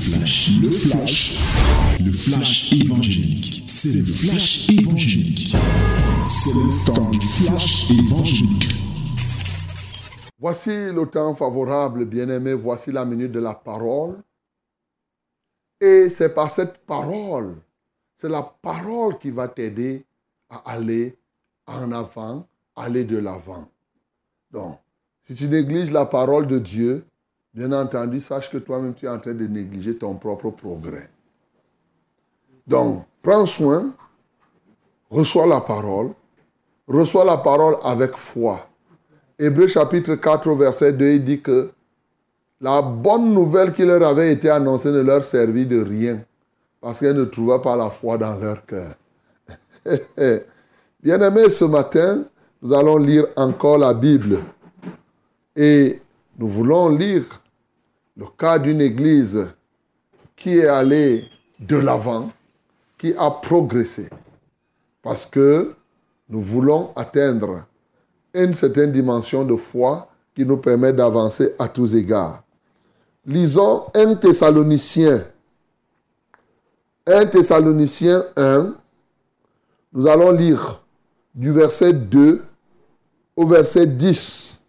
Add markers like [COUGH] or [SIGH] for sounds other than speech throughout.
flash, le flash, le flash évangélique. C'est le flash évangélique. C'est le temps du flash évangélique. Voici le temps favorable, bien-aimé, voici la minute de la parole. Et c'est par cette parole, c'est la parole qui va t'aider à aller en avant, aller de l'avant. Donc, si tu négliges la parole de Dieu, bien entendu, sache que toi-même, tu es en train de négliger ton propre progrès. Donc, prends soin, reçois la parole, reçois la parole avec foi. Hébreu chapitre 4, verset 2, il dit que la bonne nouvelle qui leur avait été annoncée ne leur servit de rien, parce qu'elle ne trouva pas la foi dans leur cœur. [LAUGHS] Bien-aimés, ce matin, nous allons lire encore la Bible. Et nous voulons lire le cas d'une église qui est allée de l'avant, qui a progressé. Parce que nous voulons atteindre une certaine dimension de foi qui nous permet d'avancer à tous égards. Lisons 1 Thessaloniciens. 1 Thessaloniciens 1. Nous allons lire du verset 2 au verset 10.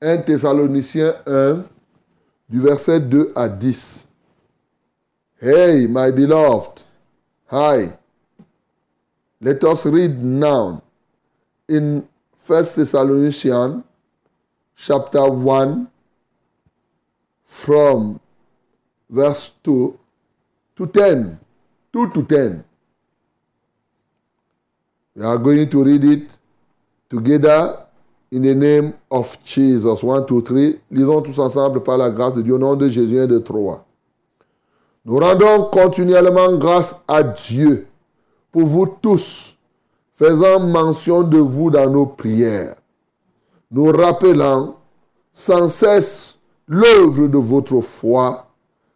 1 Thessaloniciens 1, du verset 2 à 10. Hey, my beloved. Hi. Let us read now in 1 Thessalonians chapter 1 from verse 2 to 10. 2 to 10. We are going to read it together in the name of Jesus. 1, 2, 3. Lisons tous ensemble par la grâce de Dieu au nom de Jésus et de Troie. Nous rendons continuellement grâce à Dieu pour vous tous, faisant mention de vous dans nos prières, nous rappelant sans cesse l'œuvre de votre foi,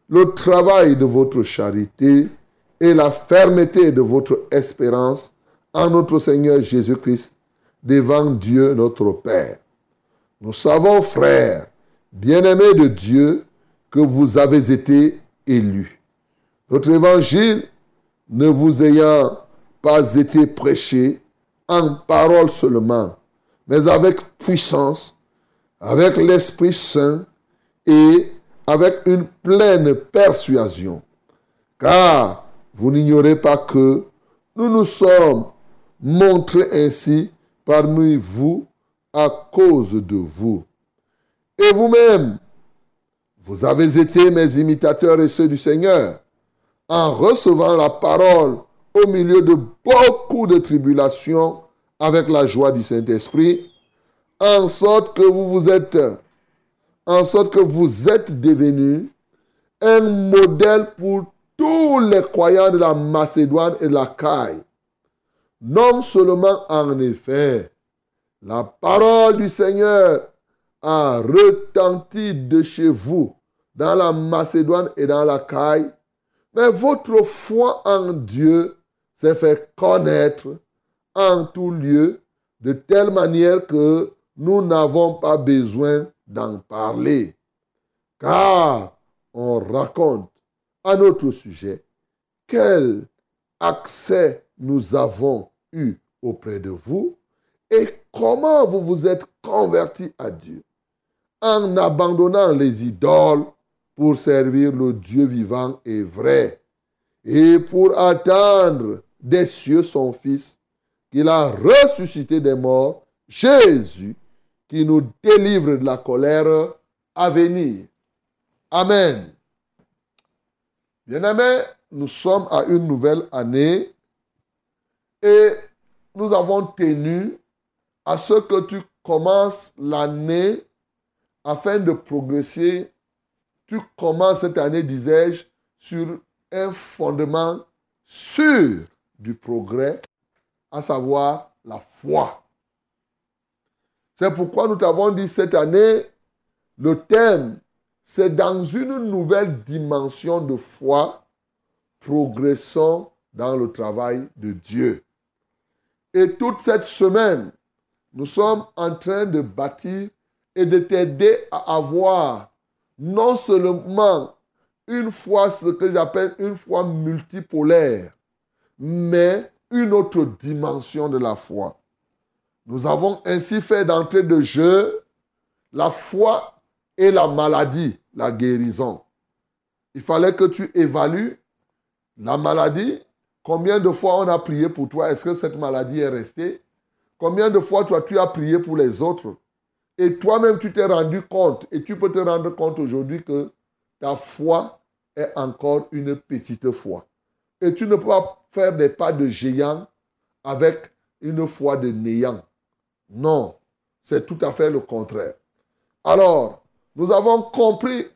le travail de votre charité et la fermeté de votre espérance en notre Seigneur Jésus-Christ devant Dieu notre Père. Nous savons, frères, bien-aimés de Dieu, que vous avez été élus. Notre évangile ne vous ayant pas été prêché en parole seulement, mais avec puissance, avec l'Esprit Saint et avec une pleine persuasion. Car vous n'ignorez pas que nous nous sommes montrés ainsi parmi vous à cause de vous. Et vous-même, vous avez été mes imitateurs et ceux du Seigneur, en recevant la parole au milieu de beaucoup de tribulations avec la joie du Saint-Esprit, en sorte que vous vous êtes, en sorte que vous êtes devenus un modèle pour tous les croyants de la Macédoine et de la Caille. Non seulement en effet, la parole du Seigneur a retenti de chez vous dans la Macédoine et dans la Caille, mais votre foi en Dieu s'est fait connaître en tout lieu de telle manière que nous n'avons pas besoin d'en parler. Car on raconte à notre sujet quel accès nous avons eu auprès de vous et comment vous vous êtes convertis à Dieu en abandonnant les idoles pour servir le Dieu vivant et vrai et pour attendre des cieux son Fils qu'il a ressuscité des morts, Jésus, qui nous délivre de la colère à venir. Amen. Bien-aimés, nous sommes à une nouvelle année et nous avons tenu à ce que tu commences l'année afin de progresser. Tu commences cette année, disais-je, sur un fondement sûr du progrès, à savoir la foi. C'est pourquoi nous t'avons dit cette année, le thème, c'est dans une nouvelle dimension de foi, progressons dans le travail de Dieu. Et toute cette semaine, nous sommes en train de bâtir et de t'aider à avoir non seulement une foi, ce que j'appelle une foi multipolaire, mais une autre dimension de la foi. Nous avons ainsi fait d'entrée de jeu la foi et la maladie, la guérison. Il fallait que tu évalues la maladie. Combien de fois on a prié pour toi? Est-ce que cette maladie est restée? Combien de fois toi tu as prié pour les autres? Et toi-même tu t'es rendu compte et tu peux te rendre compte aujourd'hui que ta foi est encore une petite foi. Et tu ne peux pas faire des pas de géant avec une foi de néant. Non, c'est tout à fait le contraire. Alors, nous avons compris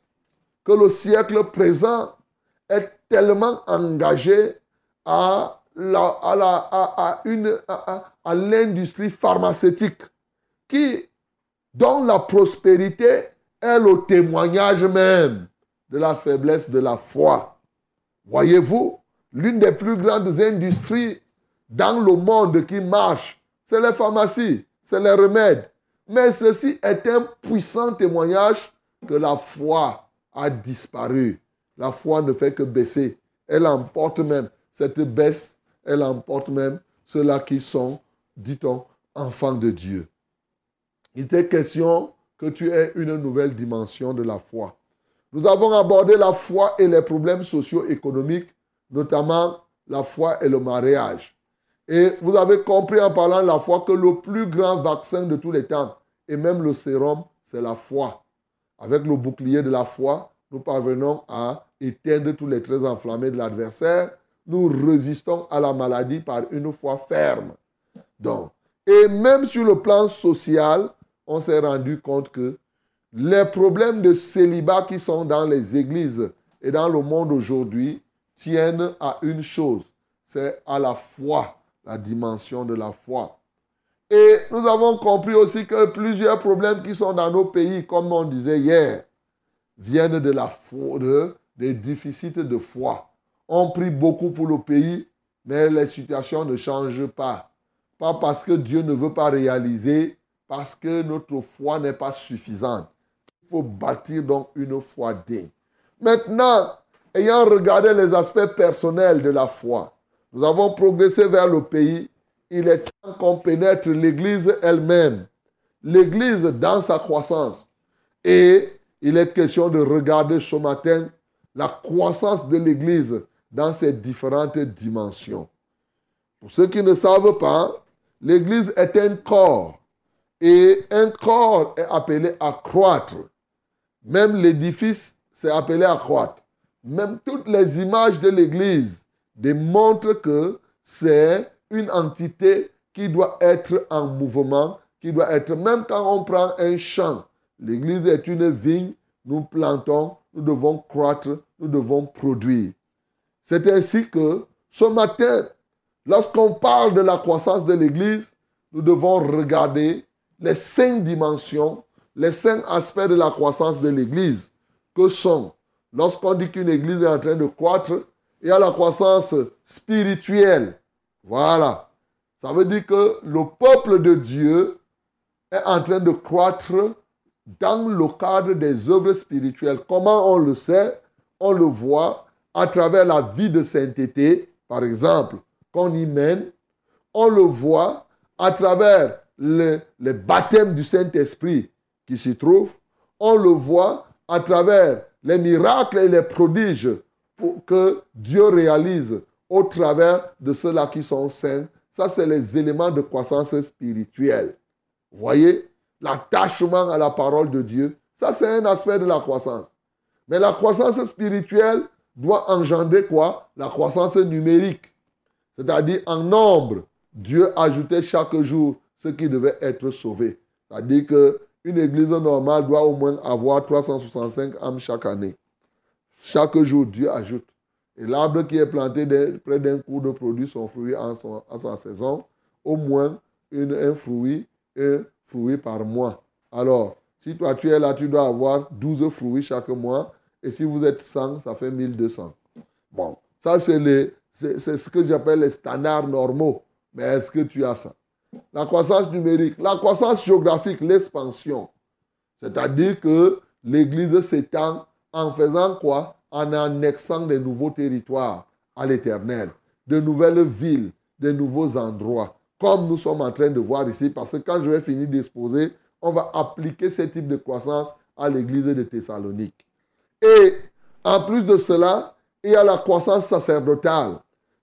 que le siècle présent est tellement engagé à l'industrie pharmaceutique qui, dont la prospérité est le témoignage même de la faiblesse de la foi. Voyez-vous, l'une des plus grandes industries dans le monde qui marche, c'est les pharmacies, c'est les remèdes. Mais ceci est un puissant témoignage que la foi a disparu. La foi ne fait que baisser. Elle emporte même cette baisse, elle emporte même ceux-là qui sont, dit-on, enfants de Dieu. Il était question que tu aies une nouvelle dimension de la foi. Nous avons abordé la foi et les problèmes socio-économiques, notamment la foi et le mariage. Et vous avez compris en parlant de la foi que le plus grand vaccin de tous les temps, et même le sérum, c'est la foi. Avec le bouclier de la foi, nous parvenons à éteindre tous les traits enflammés de l'adversaire. Nous résistons à la maladie par une foi ferme. Donc, et même sur le plan social, on s'est rendu compte que les problèmes de célibat qui sont dans les églises et dans le monde aujourd'hui tiennent à une chose, c'est à la foi, la dimension de la foi. Et nous avons compris aussi que plusieurs problèmes qui sont dans nos pays, comme on disait hier, viennent de la fraude, des déficits de foi. On prie beaucoup pour le pays, mais les situations ne changent pas. Pas parce que Dieu ne veut pas réaliser, parce que notre foi n'est pas suffisante. Il faut bâtir donc une foi digne. Maintenant, ayant regardé les aspects personnels de la foi, nous avons progressé vers le pays. Il est temps qu'on pénètre l'Église elle-même. L'Église dans sa croissance. Et il est question de regarder ce matin la croissance de l'Église dans ses différentes dimensions. Pour ceux qui ne savent pas, l'Église est un corps. Et un corps est appelé à croître. Même l'édifice, c'est appelé à croître. Même toutes les images de l'Église démontrent que c'est une entité qui doit être en mouvement, qui doit être, même quand on prend un champ, l'Église est une vigne, nous plantons, nous devons croître, nous devons produire. C'est ainsi que ce matin, lorsqu'on parle de la croissance de l'Église, nous devons regarder les cinq dimensions, les cinq aspects de la croissance de l'Église, que sont, lorsqu'on dit qu'une Église est en train de croître, il y a la croissance spirituelle. Voilà. Ça veut dire que le peuple de Dieu est en train de croître dans le cadre des œuvres spirituelles. Comment on le sait? On le voit à travers la vie de sainteté, par exemple, qu'on y mène. On le voit à travers le, baptême du Saint-Esprit qui s'y trouve. On le voit à travers les miracles et les prodiges que Dieu réalise au travers de ceux-là qui sont saints. Ça, c'est les éléments de croissance spirituelle. Vous voyez L'attachement à la parole de Dieu. Ça, c'est un aspect de la croissance. Mais la croissance spirituelle doit engendrer quoi? La croissance numérique. C'est-à-dire en nombre. Dieu ajoutait chaque jour ceux qui devaient être sauvés. C'est-à-dire qu'une église normale doit au moins avoir 365 âmes chaque année. Chaque jour, Dieu ajoute. Et l'arbre qui est planté près d'un cours de produit son fruit en, sa saison, au moins une, un fruit, un fruit par mois. Alors, si toi tu es là, tu dois avoir 12 fruits chaque mois. Et si vous êtes 100, ça fait 1200. Bon, ça c'est ce que j'appelle les standards normaux. Mais est-ce que tu as ça? La croissance numérique, la croissance géographique, l'expansion. C'est-à-dire que l'Église s'étend en faisant quoi? En annexant des nouveaux territoires à l'éternel, de nouvelles villes, de nouveaux endroits, comme nous sommes en train de voir ici, parce que quand je vais finir d'exposer, on va appliquer ce type de croissance à l'église de Thessalonique. Et en plus de cela, il y a la croissance sacerdotale.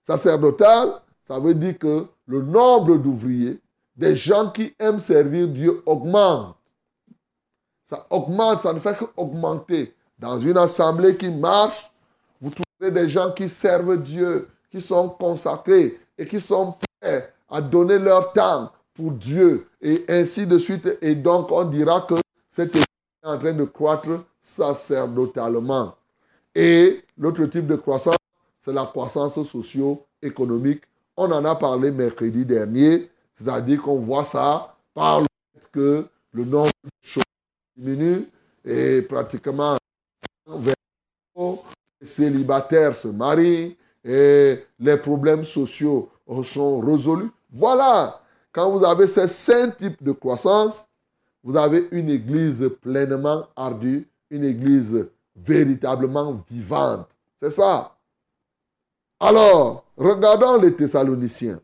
Sacerdotale, ça veut dire que le nombre d'ouvriers, des gens qui aiment servir Dieu augmente. Ça augmente, ça ne fait qu'augmenter. Dans une assemblée qui marche, vous trouvez des gens qui servent Dieu, qui sont consacrés et qui sont prêts à donner leur temps pour Dieu et ainsi de suite. Et donc, on dira que cette église est en train de croître sacerdotalement. Et l'autre type de croissance, c'est la croissance socio-économique. On en a parlé mercredi dernier, c'est-à-dire qu'on voit ça par le fait que le nombre de choses diminue et pratiquement les célibataires se marient et les problèmes sociaux sont résolus. Voilà, quand vous avez ces cinq types de croissance, vous avez une église pleinement ardue, une église véritablement vivante. C'est ça. Alors, regardons les Thessaloniciens.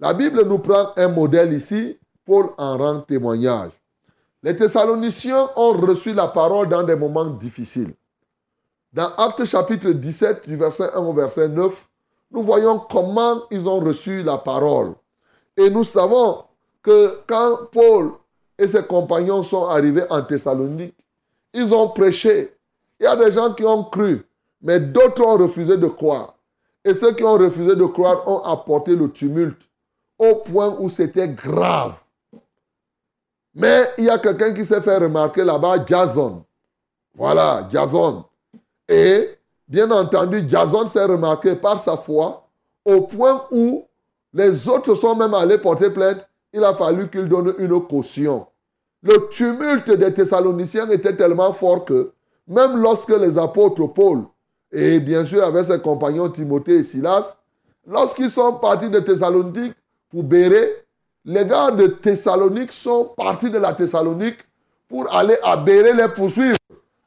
La Bible nous prend un modèle ici. Paul en rend témoignage. Les Thessaloniciens ont reçu la parole dans des moments difficiles. Dans Actes chapitre 17, du verset 1 au verset 9, nous voyons comment ils ont reçu la parole. Et nous savons que quand Paul et ses compagnons sont arrivés en Thessalonique, ils ont prêché. Il y a des gens qui ont cru, mais d'autres ont refusé de croire. Et ceux qui ont refusé de croire ont apporté le tumulte au point où c'était grave. Mais il y a quelqu'un qui s'est fait remarquer là-bas, Jason. Voilà, Jason. Et bien entendu, Jason s'est remarqué par sa foi au point où les autres sont même allés porter plainte. Il a fallu qu'il donne une caution. Le tumulte des Thessaloniciens était tellement fort que même lorsque les apôtres Paul et bien sûr avec ses compagnons Timothée et Silas, lorsqu'ils sont partis de Thessalonique pour Béré, les gars de Thessalonique sont partis de la Thessalonique pour aller à Béré les poursuivre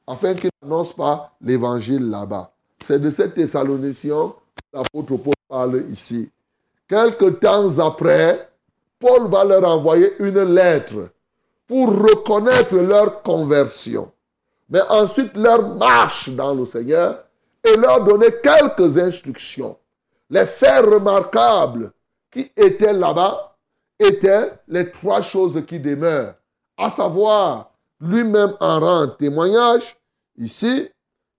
afin qu'ils n'annoncent pas l'évangile là-bas. C'est de ces Thessaloniciens que l'apôtre Paul parle ici. Quelque temps après, Paul va leur envoyer une lettre pour reconnaître leur conversion, mais ensuite leur marche dans le Seigneur et leur donner quelques instructions. Les faits remarquables qui étaient là-bas étaient les trois choses qui demeurent, à savoir lui-même en rend témoignage. Ici,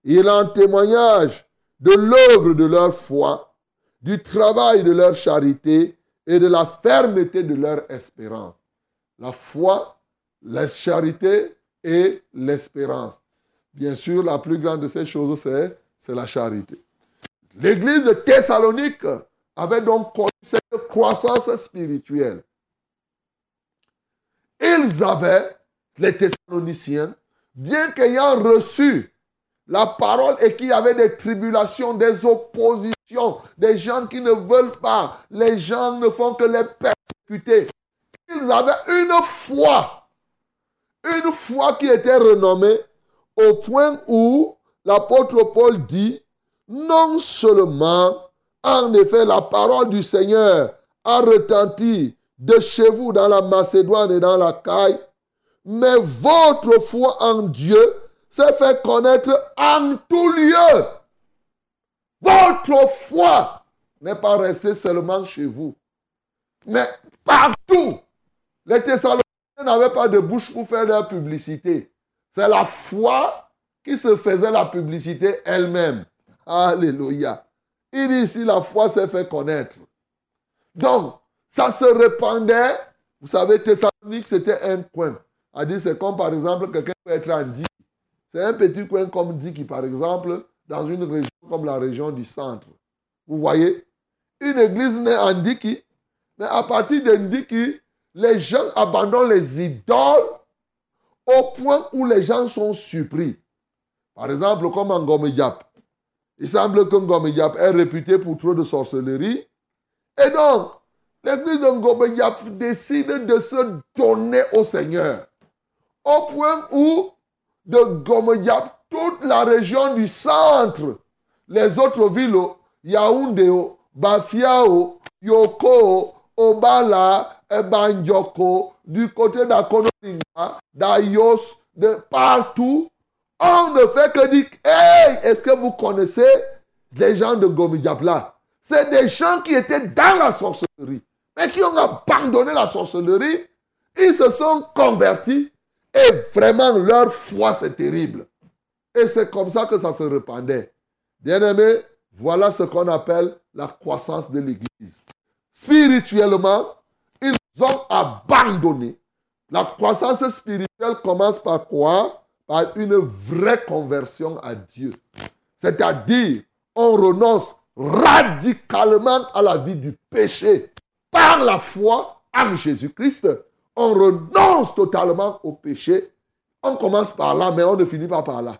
il en témoignage de l'œuvre de leur foi, du travail de leur charité et de la fermeté de leur espérance. La foi, la charité et l'espérance. Bien sûr, la plus grande de ces choses, c'est, la charité. L'église de Thessalonique avait donc connu cette croissance spirituelle. Ils avaient, les Thessaloniciens, bien qu'ayant reçu la parole et qu'il y avait des tribulations, des oppositions, des gens qui ne veulent pas, les gens ne font que les persécuter. Ils avaient une foi, une foi qui était renommée au point où l'apôtre Paul dit, non seulement en effet, la parole du Seigneur a retenti de chez vous dans la Macédoine et dans la Caille, mais votre foi en Dieu s'est fait connaître en tout lieu. Votre foi n'est pas restée seulement chez vous, mais partout. Les Thessaloniciens n'avaient pas de bouche pour faire leur publicité. C'est la foi qui se faisait la publicité elle-même. Alléluia. Il dit ici, la foi s'est fait connaître. Donc, ça se répandait. Vous savez, Thessalonique, c'était un coin. A dit, c'est comme par exemple, quelqu'un peut être en Diki. C'est un petit coin comme Diki, par exemple, dans une région comme la région du centre. Vous voyez? Une église née en Diki, mais à partir de Diki, les gens abandonnent les idoles au point où les gens sont surpris. Par exemple, comme en Gomeyap. Il semble que Ngomeyap est réputé pour trop de sorcellerie. Et donc, l'église de Ngomeyap décide de se donner au Seigneur. Au point où de Ngomeyap, toute la région du centre, les autres villes, Yaoundé, Bafiao, Yoko, Obala, Banjoko, du côté d'Akonolinga, d'Ayos, de partout, on ne fait que dire, hey, est-ce que vous connaissez les gens de Gomidjapla C'est des gens qui étaient dans la sorcellerie, mais qui ont abandonné la sorcellerie. Ils se sont convertis et vraiment leur foi c'est terrible. Et c'est comme ça que ça se répandait. Bien aimé, voilà ce qu'on appelle la croissance de l'Église. Spirituellement, ils ont abandonné. La croissance spirituelle commence par quoi? Par une vraie conversion à Dieu. C'est-à-dire, on renonce radicalement à la vie du péché par la foi en Jésus-Christ. On renonce totalement au péché. On commence par là, mais on ne finit pas par là.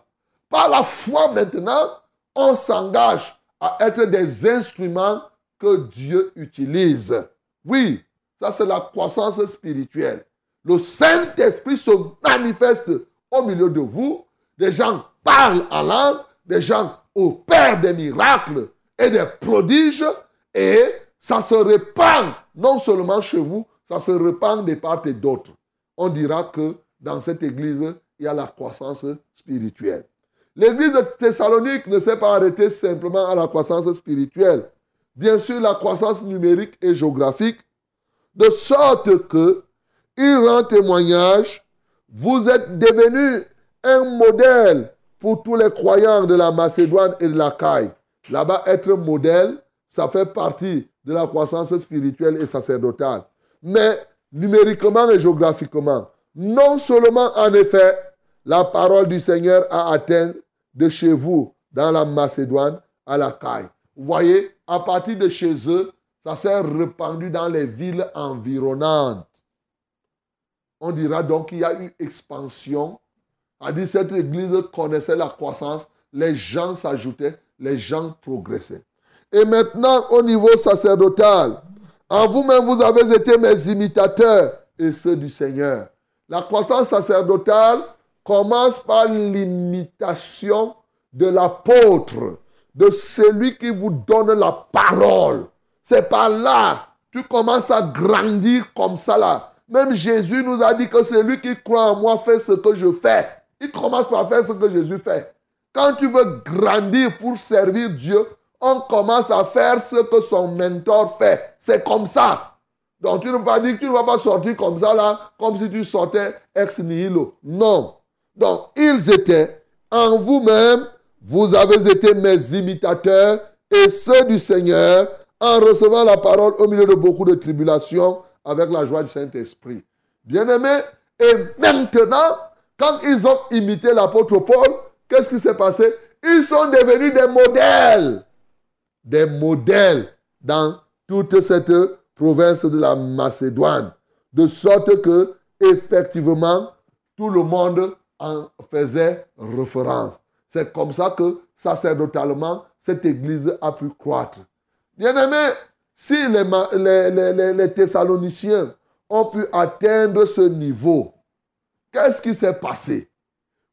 Par la foi maintenant, on s'engage à être des instruments que Dieu utilise. Oui, ça c'est la croissance spirituelle. Le Saint-Esprit se manifeste au milieu de vous. Des gens parlent en langue, des gens opèrent des miracles et des prodiges et ça se répand non seulement chez vous, ça se répand de part et d'autre. On dira que dans cette église, il y a la croissance spirituelle. L'église de Thessalonique ne s'est pas arrêtée simplement à la croissance spirituelle. Bien sûr, la croissance numérique et géographique, de sorte que il rend témoignage, vous êtes devenu un modèle pour tous les croyants de la Macédoine et de la Caille. Là-bas, être modèle, ça fait partie de la croissance spirituelle et sacerdotale. Mais numériquement et géographiquement, non seulement en effet, la parole du Seigneur a atteint de chez vous, dans la Macédoine, à la Caille. Vous voyez, à partir de chez eux, ça s'est répandu dans les villes environnantes. On dira donc qu'il y a eu expansion. A dit cette église connaissait la croissance, les gens s'ajoutaient, les gens progressaient. Et maintenant, au niveau sacerdotal, en vous-même, vous avez été mes imitateurs et ceux du Seigneur. La croissance sacerdotale commence par l'imitation de l'apôtre, de celui qui vous donne la parole. C'est par là, tu commences à grandir comme ça là. Même Jésus nous a dit que celui qui croit en moi fait ce que je fais. Il commence par faire ce que Jésus fait. Quand tu veux grandir pour servir Dieu, on commence à faire ce que son mentor fait. C'est comme ça. Donc tu ne vas pas tu ne vas pas sortir comme ça là, comme si tu sortais ex nihilo. Non. Donc ils étaient en vous-même, vous avez été mes imitateurs et ceux du Seigneur en recevant la parole au milieu de beaucoup de tribulations avec la joie du Saint-Esprit. Bien-aimés, et maintenant, quand ils ont imité l'apôtre Paul, qu'est-ce qui s'est passé? Ils sont devenus des modèles. Des modèles dans toute cette province de la Macédoine. De sorte que, effectivement, tout le monde en faisait référence. C'est comme ça que, sacerdotalement, cette église a pu croître. Bien-aimés, si les, Thessaloniciens ont pu atteindre ce niveau, qu'est-ce qui s'est passé?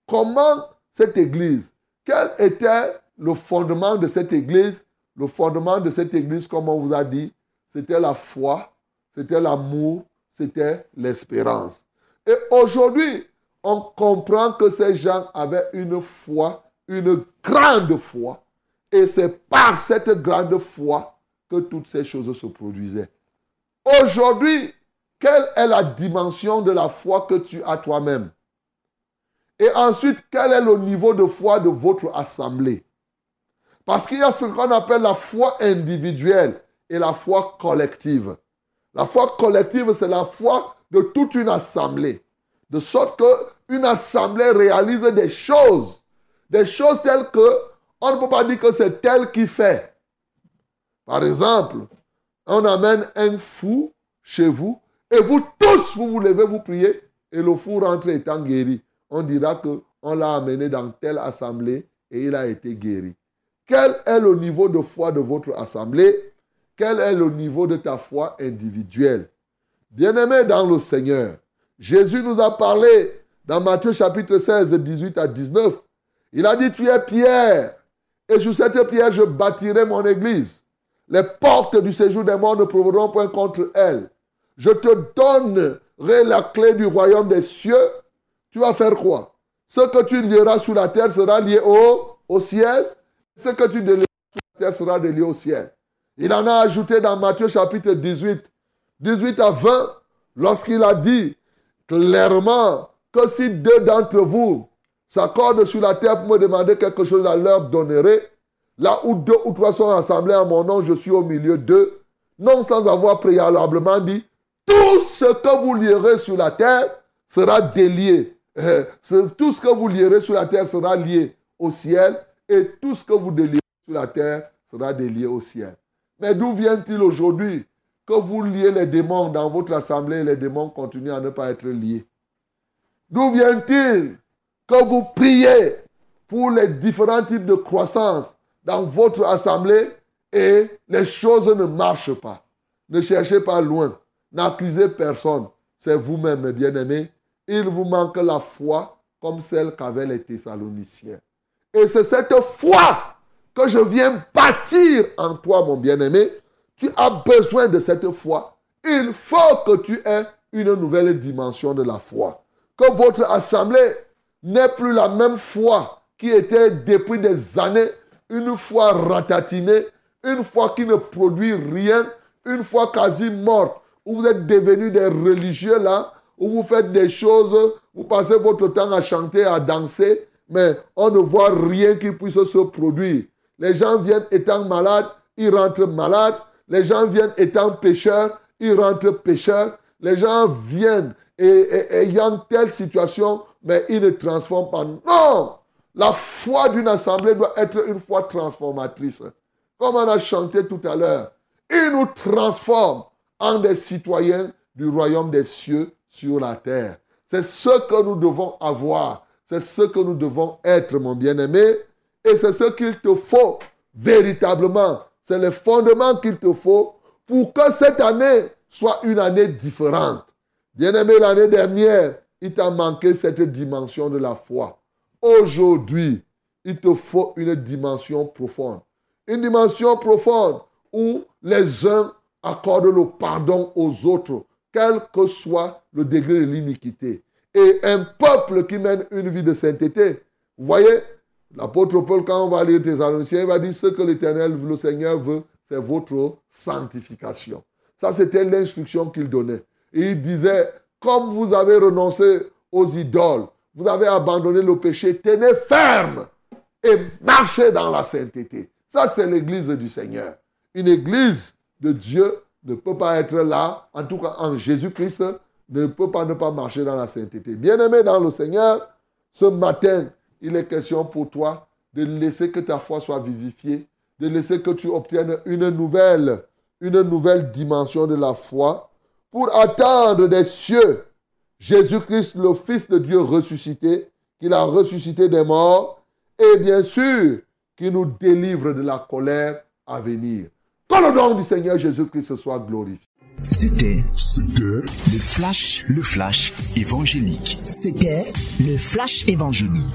Comment cette église, quel était le fondement de cette église? Le fondement de cette église, comme on vous a dit, c'était la foi, c'était l'amour, c'était l'espérance. Et aujourd'hui, on comprend que ces gens avaient une foi, une grande foi. Et c'est par cette grande foi que toutes ces choses se produisaient. Aujourd'hui, quelle est la dimension de la foi que tu as toi-même? Et ensuite, quel est le niveau de foi de votre assemblée? Parce qu'il y a ce qu'on appelle la foi individuelle et la foi collective. La foi collective, c'est la foi de toute une assemblée. De sorte qu'une assemblée réalise des choses. Des choses telles que on ne peut pas dire que c'est elle qui fait. Par exemple, on amène un fou chez vous et vous tous, vous vous levez, vous priez et le fou rentre étant guéri. On dira que on l'a amené dans telle assemblée et il a été guéri. Quel est le niveau de foi de votre assemblée? Quel est le niveau de ta foi individuelle? Bien-aimé dans le Seigneur, Jésus nous a parlé dans Matthieu chapitre 16, 18 à 19. Il a dit, tu es pierre, et sur cette pierre, je bâtirai mon église. Les portes du séjour des morts ne provoqueront point contre elle. Je te donnerai la clé du royaume des cieux. Tu vas faire quoi? Ce que tu lieras sous la terre sera lié au, ciel. Ce que tu délieras sous la terre sera délié au ciel. Il en a ajouté dans Matthieu chapitre 18, 18 à 20, lorsqu'il a dit clairement que si deux d'entre vous s'accordent sur la terre pour me demander quelque chose, je leur donnerai. Là où deux ou trois sont assemblés en mon nom, je suis au milieu d'eux. Non sans avoir préalablement dit, tout ce que vous lierez sur la terre sera délié. Euh, tout ce que vous lierez sur la terre sera lié au ciel et tout ce que vous délierez sur la terre sera délié au ciel. Mais d'où vient-il aujourd'hui que vous liez les démons dans votre assemblée et les démons continuent à ne pas être liés? D'où vient-il que vous priez pour les différents types de croissance dans votre assemblée et les choses ne marchent pas Ne cherchez pas loin. N'accusez personne. C'est vous-même, bien-aimés. Il vous manque la foi comme celle qu'avaient les Thessaloniciens. Et c'est cette foi que je viens bâtir en toi, mon bien-aimé. Tu as besoin de cette foi. Il faut que tu aies une nouvelle dimension de la foi. Que votre assemblée n'ait plus la même foi qui était depuis des années, une foi ratatinée, une foi qui ne produit rien, une foi quasi morte, où vous êtes devenus des religieux là, où vous faites des choses, vous passez votre temps à chanter, à danser, mais on ne voit rien qui puisse se produire. Les gens viennent étant malades, ils rentrent malades. Les gens viennent étant pécheurs, ils rentrent pécheurs. Les gens viennent et, ayant telle situation, mais ils ne transforment pas. Non! La foi d'une assemblée doit être une foi transformatrice. Comme on a chanté tout à l'heure, il nous transforme en des citoyens du royaume des cieux sur la terre. C'est ce que nous devons avoir. C'est ce que nous devons être, mon bien-aimé. Et c'est ce qu'il te faut véritablement. C'est le fondement qu'il te faut pour que cette année soit une année différente. Bien-aimé, l'année dernière, il t'a manqué cette dimension de la foi. Aujourd'hui, il te faut une dimension profonde. Une dimension profonde où les uns accordent le pardon aux autres, quel que soit le degré de l'iniquité. Et un peuple qui mène une vie de sainteté. Vous voyez, L'apôtre Paul, quand on va lire Thessaloniciens, il va dire ce que l'Éternel, le Seigneur veut, c'est votre sanctification. Ça, c'était l'instruction qu'il donnait. Et il disait, comme vous avez renoncé aux idoles, vous avez abandonné le péché, tenez ferme et marchez dans la sainteté. Ça, c'est l'église du Seigneur. Une église de Dieu ne peut pas être là, en tout cas en Jésus-Christ, ne peut pas ne pas marcher dans la sainteté. Bien-aimé dans le Seigneur, ce matin, il est question pour toi de laisser que ta foi soit vivifiée, de laisser que tu obtiennes une nouvelle, une nouvelle dimension de la foi pour attendre des cieux Jésus-Christ, le Fils de Dieu ressuscité, qu'il a ressuscité des morts, et bien sûr, qui nous délivre de la colère à venir. Que le nom du Seigneur Jésus-Christ soit glorifié. C'était, le flash, le flash évangélique. C'était le flash évangélique.